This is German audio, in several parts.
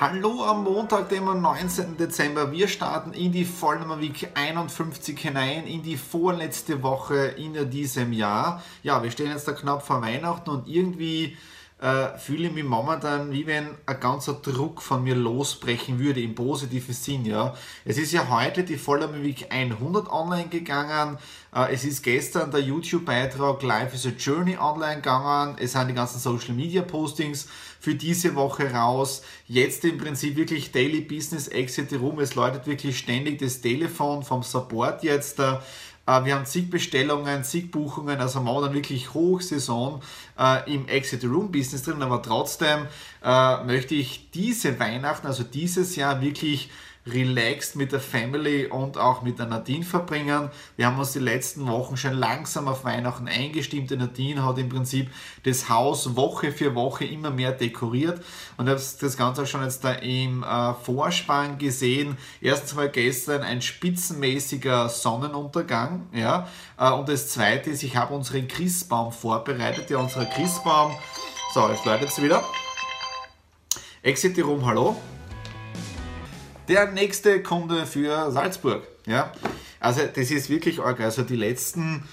Hallo am Montag, dem 19. Dezember. Wir starten in die Vollnummer Week 51 hinein, in die vorletzte Woche in diesem Jahr. Ja, wir stehen jetzt da knapp vor Weihnachten und irgendwie äh, fühle ich mich momentan, wie wenn ein ganzer Druck von mir losbrechen würde, im positiven Sinn. Ja. Es ist ja heute die Vollnummer Week 100 online gegangen. Äh, es ist gestern der YouTube-Beitrag Life is a Journey online gegangen. Es sind die ganzen Social Media Postings für diese Woche raus. Jetzt im Prinzip wirklich Daily Business Exit Room. Es läutet wirklich ständig das Telefon vom Support jetzt. Äh, wir haben zig Bestellungen, zig Buchungen, also momentan wirklich Hochsaison äh, im Exit Room Business drin, aber trotzdem äh, möchte ich diese Weihnachten, also dieses Jahr wirklich relaxed mit der Family und auch mit der Nadine verbringen. Wir haben uns die letzten Wochen schon langsam auf Weihnachten eingestimmt. Die Nadine hat im Prinzip das Haus Woche für Woche immer mehr dekoriert und habe das Ganze auch schon jetzt da im äh, Vorspann gesehen. Erstens mal gestern ein spitzenmäßiger Sonnenuntergang, ja, äh, und das zweite ist, ich habe unseren Christbaum vorbereitet. Ja, unser Christbaum, so, jetzt läutet es wieder. Exit Room, hallo der nächste Kunde für Salzburg. Ja? Also das ist wirklich arg. Also die letzten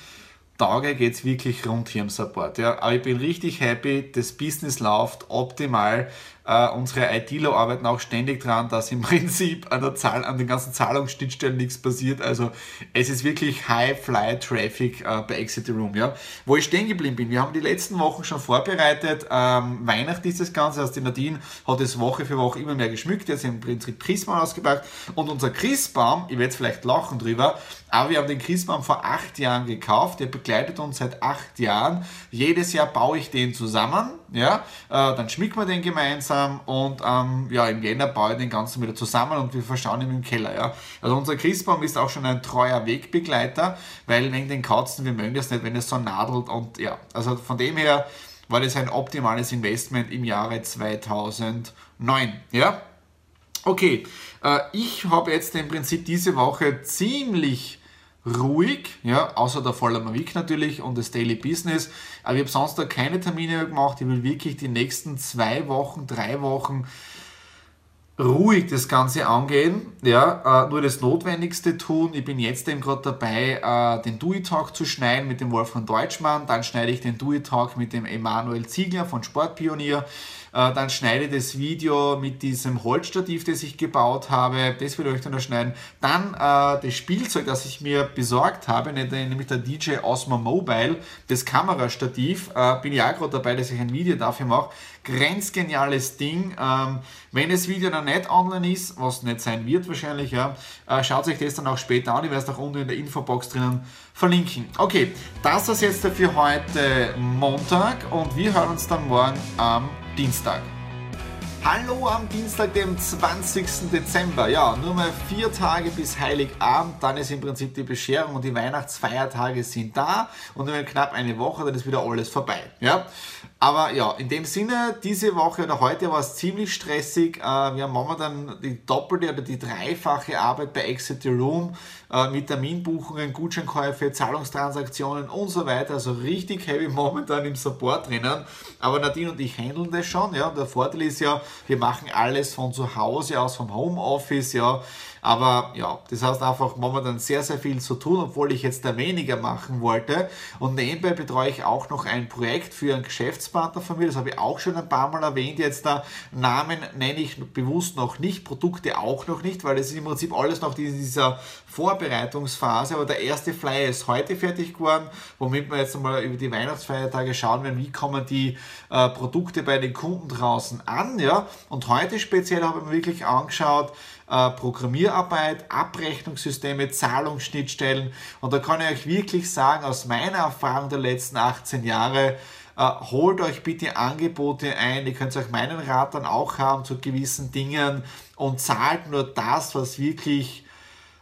Tage geht es wirklich rund hier im Support. Ja? Aber ich bin richtig happy, das Business läuft optimal. Uh, unsere ITler arbeiten auch ständig dran, dass im Prinzip an, der Zahl, an den ganzen Zahlungsschnittstellen nichts passiert. Also es ist wirklich High-Fly-Traffic uh, bei Exit Room. Ja? Wo ich stehen geblieben bin, wir haben die letzten Wochen schon vorbereitet. Ähm, Weihnachten ist das Ganze, also die Nadine hat es Woche für Woche immer mehr geschmückt, jetzt im Prinzip Christbaum ausgepackt. Und unser Christbaum, ich werde vielleicht lachen drüber, aber wir haben den Christbaum vor acht Jahren gekauft, der begleitet uns seit acht Jahren. Jedes Jahr baue ich den zusammen, ja? Äh, dann schmücken wir den gemeinsam gemeinsam und ähm, ja, im Jänner baue ich den Ganzen wieder zusammen und wir verschauen ihn im Keller. Ja. Also unser Christbaum ist auch schon ein treuer Wegbegleiter, weil wegen den Katzen, wir mögen das nicht, wenn es so nadelt und ja, also von dem her war das ein optimales Investment im Jahre 2009. Ja, okay, äh, ich habe jetzt im Prinzip diese Woche ziemlich ruhig, ja, außer der Voller Week natürlich und das Daily Business. Aber ich habe sonst da keine Termine gemacht. Ich will wirklich die nächsten zwei Wochen, drei Wochen ruhig das Ganze angehen, ja, äh, nur das Notwendigste tun. Ich bin jetzt eben gerade dabei, äh, den Dewey Talk zu schneiden mit dem Wolfgang Deutschmann. Dann schneide ich den Dewey Talk mit dem Emanuel Ziegler von Sportpionier. Äh, dann schneide das Video mit diesem Holzstativ, das ich gebaut habe. Das will ich euch dann schneiden. Dann äh, das Spielzeug, das ich mir besorgt habe, nämlich der DJ Osmo Mobile, das Kamerastativ. Äh, bin auch gerade dabei, dass ich ein Video dafür mache. Grenzgeniales Ding. Ähm, wenn das Video noch nicht online ist, was nicht sein wird wahrscheinlich, ja, äh, schaut euch das dann auch später an. Ich werde es auch unten in der Infobox drinnen verlinken. Okay, das ist jetzt für heute Montag und wir hören uns dann morgen am Dienstag. Hallo am Dienstag, dem 20. Dezember. Ja, nur mal vier Tage bis Heiligabend, dann ist im Prinzip die Bescherung und die Weihnachtsfeiertage sind da und nur knapp eine Woche, dann ist wieder alles vorbei. Ja, aber ja, in dem Sinne, diese Woche oder heute war es ziemlich stressig. Äh, wir haben momentan die doppelte oder die dreifache Arbeit bei Exit the Room äh, mit Terminbuchungen, Gutscheinkäufe, Zahlungstransaktionen und so weiter. Also richtig heavy momentan im Support drinnen. Aber Nadine und ich handeln das schon. Ja. Der Vorteil ist ja, wir machen alles von zu Hause aus, vom Homeoffice. Ja. Aber ja, das heißt einfach momentan sehr, sehr viel zu tun, obwohl ich jetzt da weniger machen wollte. Und nebenbei betreue ich auch noch ein Projekt für einen Geschäftspartner von mir. Das habe ich auch schon ein paar Mal erwähnt. Jetzt da Namen nenne ich bewusst noch nicht, Produkte auch noch nicht, weil es ist im Prinzip alles noch in dieser Vorbereitungsphase. Aber der erste Flyer ist heute fertig geworden, womit wir jetzt mal über die Weihnachtsfeiertage schauen werden, wie kommen die äh, Produkte bei den Kunden draußen an. Ja? Und heute speziell habe ich mir wirklich angeschaut, Programmierarbeit, Abrechnungssysteme, Zahlungsschnittstellen. Und da kann ich euch wirklich sagen, aus meiner Erfahrung der letzten 18 Jahre, äh, holt euch bitte Angebote ein. Ihr könnt euch meinen Rat dann auch haben zu gewissen Dingen und zahlt nur das, was wirklich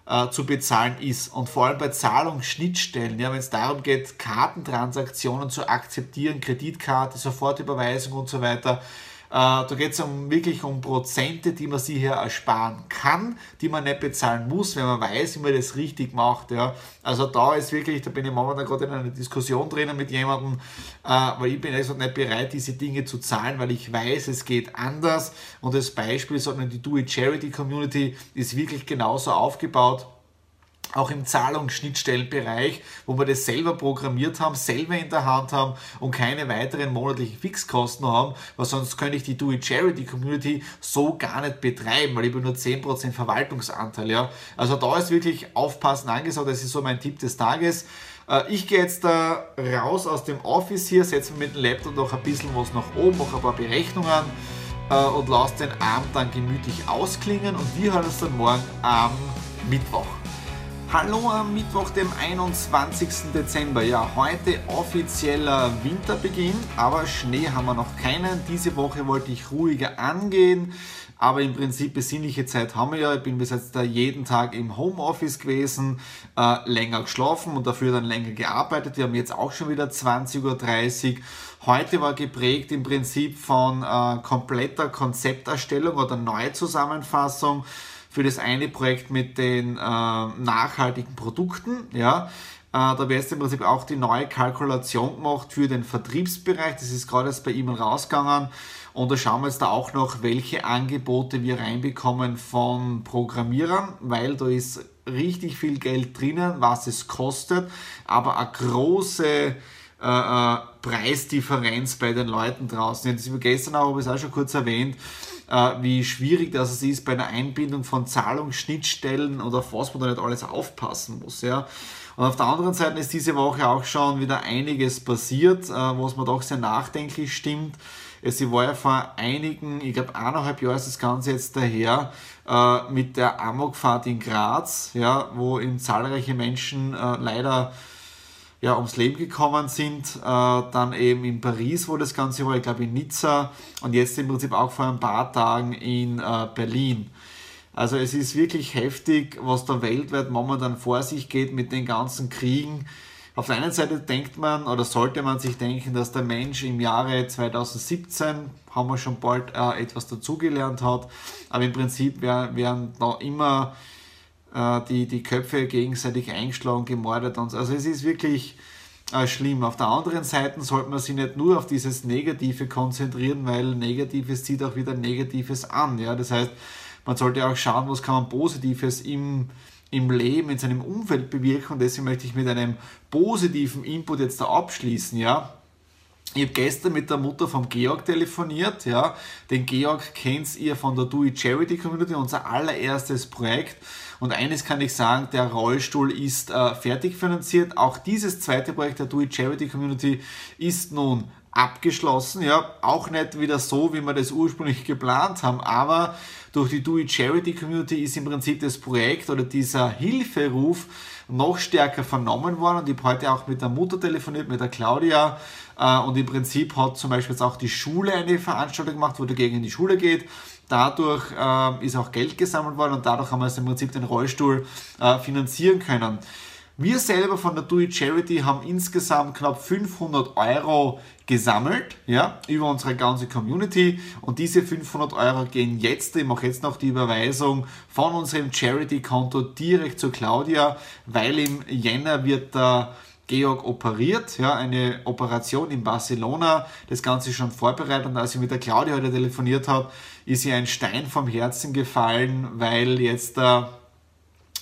äh, zu bezahlen ist. Und vor allem bei Zahlungsschnittstellen, ja, wenn es darum geht, Kartentransaktionen zu akzeptieren, Kreditkarte, Sofortüberweisung und so weiter, äh, da geht es um, wirklich um Prozente, die man sich hier ersparen kann, die man nicht bezahlen muss, wenn man weiß, wie man das richtig macht. Ja. Also da ist wirklich, da bin ich momentan gerade in einer Diskussion drinnen mit jemandem, äh, weil ich bin also nicht bereit, diese Dinge zu zahlen, weil ich weiß, es geht anders. Und das Beispiel, sondern die Do-It-Charity-Community ist wirklich genauso aufgebaut auch im Zahlungsschnittstellenbereich, wo wir das selber programmiert haben, selber in der Hand haben und keine weiteren monatlichen Fixkosten haben, weil sonst könnte ich die Do-It-Charity-Community so gar nicht betreiben, weil ich habe nur 10% Verwaltungsanteil. Ja? Also da ist wirklich Aufpassen angesagt, das ist so mein Tipp des Tages. Äh, ich gehe jetzt da raus aus dem Office hier, setze mir mit dem Laptop noch ein bisschen was nach oben, mache ein paar Berechnungen äh, und lasse den Abend dann gemütlich ausklingen und wir hören uns dann morgen am Mittwoch. Hallo am Mittwoch, dem 21. Dezember. Ja, heute offizieller Winterbeginn, aber Schnee haben wir noch keinen. Diese Woche wollte ich ruhiger angehen, aber im Prinzip besinnliche Zeit haben wir ja. Ich bin bis jetzt da jeden Tag im Homeoffice gewesen, äh, länger geschlafen und dafür dann länger gearbeitet. Wir haben jetzt auch schon wieder 20.30 Uhr. Heute war geprägt im Prinzip von äh, kompletter Konzepterstellung oder Neuzusammenfassung für das eine Projekt mit den äh, nachhaltigen Produkten. Ja, äh, da wäre jetzt im Prinzip auch die neue Kalkulation gemacht für den Vertriebsbereich. Das ist gerade jetzt bei ihm rausgegangen. Und da schauen wir jetzt da auch noch, welche Angebote wir reinbekommen von Programmierern, weil da ist richtig viel Geld drinnen, was es kostet, aber eine große äh, äh, Preisdifferenz bei den Leuten draußen. Das habe gestern auch, habe ich es auch schon kurz erwähnt, äh, wie schwierig das ist bei der Einbindung von Zahlungsschnittstellen oder auf was man da nicht alles aufpassen muss. Ja. Und auf der anderen Seite ist diese Woche auch schon wieder einiges passiert, äh, was mir doch sehr nachdenklich stimmt. Es war ja vor einigen, ich glaube eineinhalb Jahren ist das Ganze jetzt daher, äh, mit der Amokfahrt in Graz, ja, wo eben zahlreiche Menschen äh, leider ja, ums Leben gekommen sind. Äh, dann eben in Paris, wo das Ganze war, ich glaube in Nizza und jetzt im Prinzip auch vor ein paar Tagen in äh, Berlin. Also es ist wirklich heftig, was da weltweit momentan vor sich geht mit den ganzen Kriegen. Auf der einen Seite denkt man oder sollte man sich denken, dass der Mensch im Jahre 2017, haben wir schon bald äh, etwas dazugelernt hat, aber im Prinzip werden da immer äh, die, die Köpfe gegenseitig eingeschlagen, gemordet und so. Also es ist wirklich äh, schlimm. Auf der anderen Seite sollte man sich nicht nur auf dieses Negative konzentrieren, weil Negatives zieht auch wieder Negatives an. Ja? Das heißt, man sollte auch schauen, was kann man Positives im, im Leben, in seinem Umfeld bewirken und deswegen möchte ich mit einem positiven Input jetzt da abschließen. Ja? Ich habe gestern mit der Mutter vom Georg telefoniert. Ja. Den Georg kennt ihr von der It Charity Community, unser allererstes Projekt. Und eines kann ich sagen, der Rollstuhl ist äh, fertig finanziert. Auch dieses zweite Projekt der It Charity Community ist nun abgeschlossen. Ja, auch nicht wieder so, wie wir das ursprünglich geplant haben, aber durch die It Charity Community ist im Prinzip das Projekt oder dieser Hilferuf noch stärker vernommen worden. Und ich habe heute auch mit der Mutter telefoniert, mit der Claudia. Äh, und im Prinzip hat zum Beispiel jetzt auch die Schule eine Veranstaltung gemacht, wo dagegen in die Schule geht. Dadurch äh, ist auch Geld gesammelt worden und dadurch haben wir im Prinzip den Rollstuhl äh, finanzieren können. Wir selber von der Do It Charity haben insgesamt knapp 500 Euro gesammelt, ja, über unsere ganze Community. Und diese 500 Euro gehen jetzt, ich mache jetzt noch die Überweisung von unserem Charity-Konto direkt zu Claudia, weil im Jänner wird der Georg operiert, ja, eine Operation in Barcelona, das Ganze schon vorbereitet. Und als ich mit der Claudia heute telefoniert habe, ist ihr ein Stein vom Herzen gefallen, weil jetzt da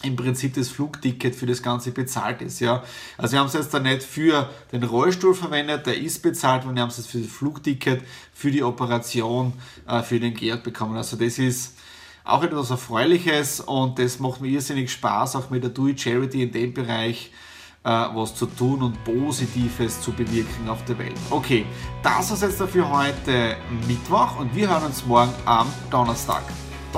im Prinzip das Flugticket für das Ganze bezahlt ist. Ja. Also wir haben es jetzt da nicht für den Rollstuhl verwendet, der ist bezahlt und wir haben es jetzt für das Flugticket, für die Operation, äh, für den Georg bekommen. Also das ist auch etwas Erfreuliches und das macht mir irrsinnig Spaß, auch mit der Do It Charity in dem Bereich äh, was zu tun und Positives zu bewirken auf der Welt. Okay, das ist jetzt dafür heute Mittwoch und wir hören uns morgen am Donnerstag.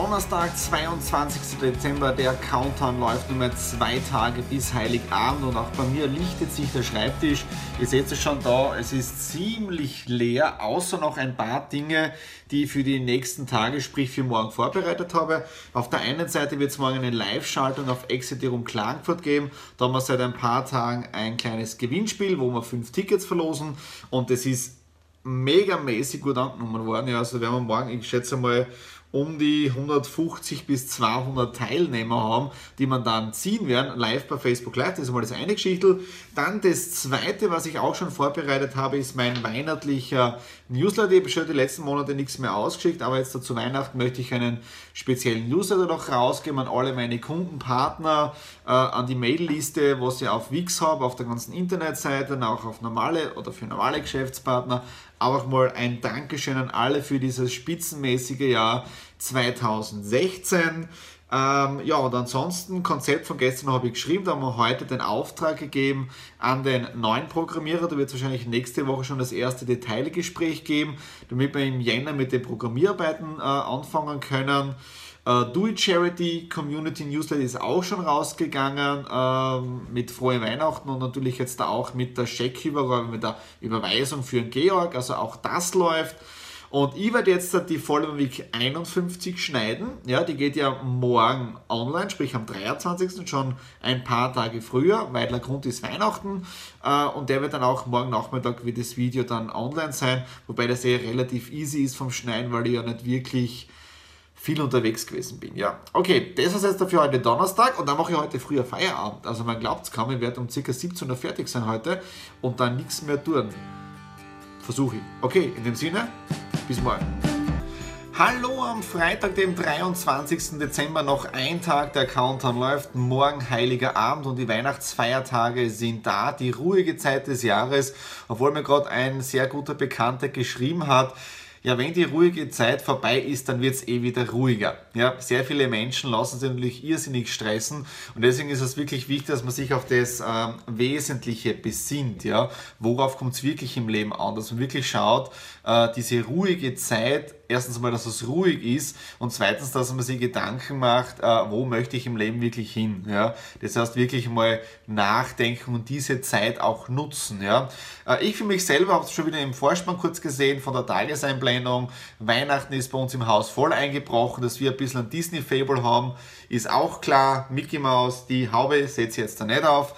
Donnerstag, 22. Dezember, der Countdown läuft nur mehr zwei Tage bis Heiligabend und auch bei mir lichtet sich der Schreibtisch. Ihr seht es schon da, es ist ziemlich leer, außer noch ein paar Dinge, die ich für die nächsten Tage, sprich für morgen vorbereitet habe. Auf der einen Seite wird es morgen eine Live-Schaltung auf Exiterum Klagenfurt geben. Da haben wir seit ein paar Tagen ein kleines Gewinnspiel, wo wir fünf Tickets verlosen und es ist megamäßig gut angenommen worden. Ja, also werden wir morgen, ich schätze mal, um die 150 bis 200 Teilnehmer haben, die man dann ziehen werden, live bei Facebook Live. Das ist mal das eine Geschichte. Dann das zweite, was ich auch schon vorbereitet habe, ist mein weihnachtlicher Newsletter. Ich habe schon die letzten Monate nichts mehr ausgeschickt, aber jetzt zu Weihnachten möchte ich einen speziellen Newsletter noch rausgeben an alle meine Kundenpartner, äh, an die Mailliste, was ich auf Wix habe, auf der ganzen Internetseite, auch auf normale oder für normale Geschäftspartner auch mal ein Dankeschön an alle für dieses spitzenmäßige Jahr 2016. Ähm, ja, und ansonsten, Konzept von gestern habe ich geschrieben, da haben wir heute den Auftrag gegeben an den neuen Programmierer. Da wird es wahrscheinlich nächste Woche schon das erste Detailgespräch geben, damit wir im Jänner mit den Programmierarbeiten äh, anfangen können. Uh, Do It Charity Community Newsletter ist auch schon rausgegangen ähm, mit Frohe Weihnachten und natürlich jetzt da auch mit der Scheckübergabe, mit der Überweisung für den Georg. Also auch das läuft. Und ich werde jetzt die Follow Week 51 schneiden. Ja, die geht ja morgen online, sprich am 23. schon ein paar Tage früher, weil der Grund ist Weihnachten. Äh, und der wird dann auch morgen Nachmittag wie das Video dann online sein, wobei das eh relativ easy ist vom Schneiden, weil ich ja nicht wirklich viel unterwegs gewesen bin. Ja, okay, das ist jetzt dafür heute Donnerstag und dann mache ich heute früher Feierabend. Also man glaubt es kaum, ich werde um ca. 17 Uhr fertig sein heute und dann nichts mehr tun. Versuche ich. Okay, in dem Sinne, bis morgen. Hallo am Freitag, dem 23. Dezember, noch ein Tag, der Countdown läuft. Morgen Heiliger Abend und die Weihnachtsfeiertage sind da, die ruhige Zeit des Jahres. Obwohl mir gerade ein sehr guter Bekannter geschrieben hat, ja, wenn die ruhige Zeit vorbei ist, dann wird es eh wieder ruhiger. Ja, sehr viele Menschen lassen sich natürlich irrsinnig stressen und deswegen ist es wirklich wichtig, dass man sich auf das ähm, Wesentliche besinnt. Ja, worauf kommt es wirklich im Leben an, dass man wirklich schaut, äh, diese ruhige Zeit erstens mal, dass es ruhig ist und zweitens, dass man sich Gedanken macht, äh, wo möchte ich im Leben wirklich hin. Ja? Das heißt, wirklich mal nachdenken und diese Zeit auch nutzen. Ja? Äh, ich für mich selber habe es schon wieder im Vorspann kurz gesehen von der Tageseinblendung. Weihnachten ist bei uns im Haus voll eingebrochen, dass wir ein bisschen ein Disney-Fable haben, ist auch klar. Mickey Mouse, die Haube setze ich jetzt da nicht auf.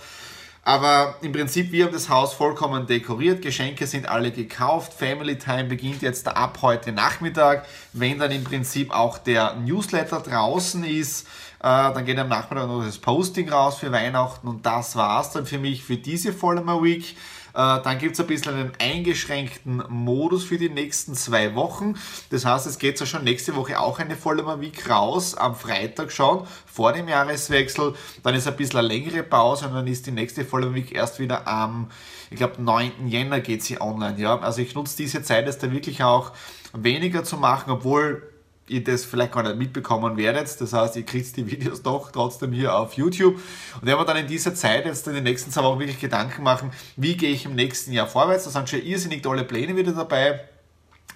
Aber im Prinzip, wir haben das Haus vollkommen dekoriert. Geschenke sind alle gekauft. Family Time beginnt jetzt ab heute Nachmittag. Wenn dann im Prinzip auch der Newsletter draußen ist, äh, dann geht am Nachmittag noch das Posting raus für Weihnachten und das war's dann für mich für diese Follower Week. Äh, dann gibt es ein bisschen einen eingeschränkten Modus für die nächsten zwei Wochen. Das heißt, es geht ja schon nächste Woche auch eine Follower Week raus, am Freitag schon, vor dem Jahreswechsel. Dann ist ein bisschen eine längere Pause und dann ist die nächste Follower Week erst wieder am, ich glaube, 9. Jänner geht sie online. Ja? Also ich nutze diese Zeit jetzt da wirklich auch weniger zu machen, obwohl ihr das vielleicht gar nicht mitbekommen werdet. Das heißt, ihr kriegt die Videos doch trotzdem hier auf YouTube. Und wenn wir dann in dieser Zeit jetzt in den nächsten zwei Wochen wirklich Gedanken machen, wie gehe ich im nächsten Jahr vorwärts. Da sind schon irrsinnig tolle Pläne wieder dabei.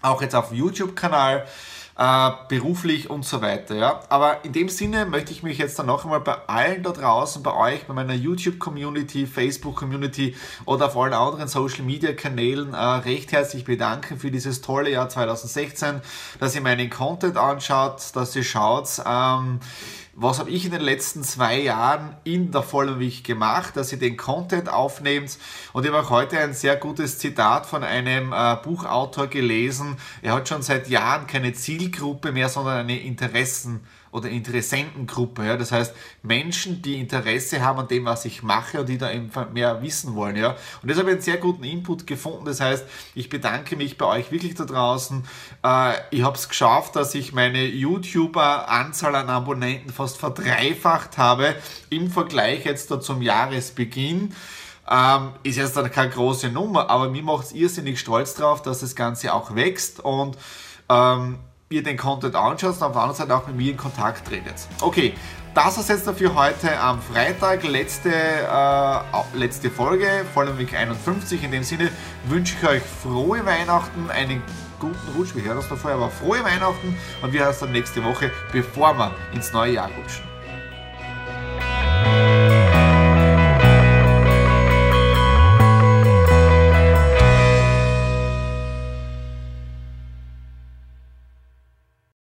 Auch jetzt auf YouTube-Kanal äh, beruflich und so weiter. Ja? Aber in dem Sinne möchte ich mich jetzt dann noch einmal bei allen da draußen, bei euch, bei meiner YouTube-Community, Facebook-Community oder auf allen anderen Social-Media-Kanälen äh, recht herzlich bedanken für dieses tolle Jahr 2016, dass ihr meinen Content anschaut, dass ihr schaut, ähm, was habe ich in den letzten zwei Jahren in der Vollmilch gemacht, dass ihr den Content aufnehmt. Und ich habe auch heute ein sehr gutes Zitat von einem äh, Buchautor gelesen. Er hat schon seit Jahren keine Zielgruppe mehr, sondern eine Interessen- oder Interessentengruppe. Ja? Das heißt, Menschen, die Interesse haben an dem, was ich mache und die da eben mehr wissen wollen. Ja? Und das habe ich einen sehr guten Input gefunden. Das heißt, ich bedanke mich bei euch wirklich da draußen. Äh, ich habe es geschafft, dass ich meine YouTuber-Anzahl an Abonnenten fast verdreifacht habe im Vergleich jetzt da zum Jahresbeginn. Ähm, ist jetzt dann keine große Nummer, aber mir macht es irrsinnig stolz drauf, dass das Ganze auch wächst und ähm, ihr den Content anschaut und auf der anderen Seite auch mit mir in Kontakt tretet. Okay, das ist jetzt dafür heute am Freitag, letzte, äh, letzte Folge, Voller Week 51. In dem Sinne wünsche ich euch frohe Weihnachten, einen guten Rutsch, wir hören das davor, aber frohe Weihnachten und wir hören uns dann nächste Woche, bevor wir ins neue Jahr rutschen.